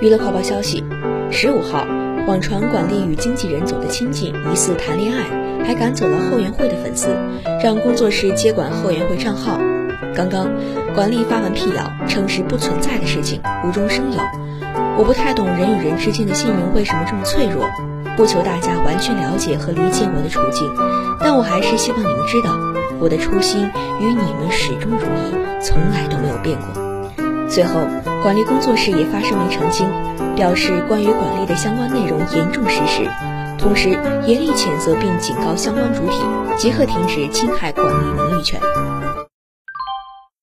娱乐快报消息：十五号，网传管丽与经纪人走得亲近，疑似谈恋爱，还赶走了后援会的粉丝，让工作室接管后援会账号。刚刚，管丽发文辟谣，称是不存在的事情，无中生有。我不太懂人与人之间的信任为什么这么脆弱，不求大家完全了解和理解我的处境，但我还是希望你们知道，我的初心与你们始终如一，从来都没有变过。最后，管理工作室也发声明澄清，表示关于管理的相关内容严重失实，同时严厉谴责并警告相关主体，即刻停止侵害管理名誉权。